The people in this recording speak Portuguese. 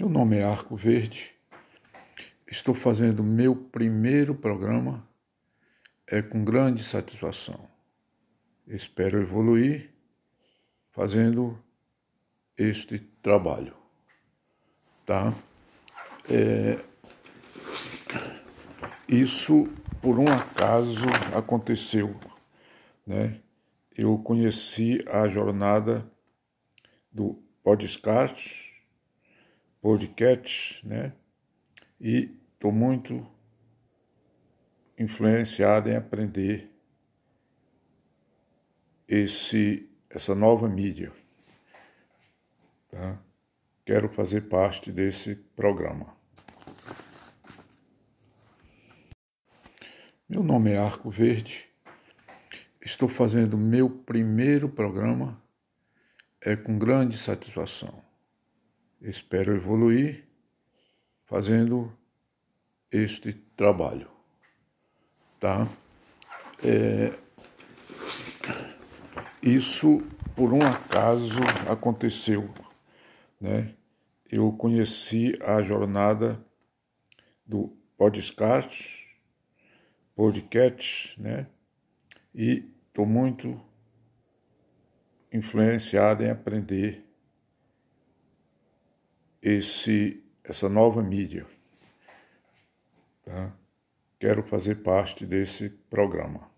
Meu nome é Arco Verde. Estou fazendo meu primeiro programa é com grande satisfação. Espero evoluir fazendo este trabalho, tá? É, isso por um acaso aconteceu, né? Eu conheci a jornada do podcast podcast, né? E estou muito influenciado em aprender esse essa nova mídia. Tá? Quero fazer parte desse programa. Meu nome é Arco Verde. Estou fazendo meu primeiro programa é com grande satisfação. Espero evoluir fazendo este trabalho, tá? É, isso por um acaso aconteceu, né? Eu conheci a jornada do podcast, podcast, né? E estou muito influenciado em aprender esse, essa nova mídia. Tá? Quero fazer parte desse programa.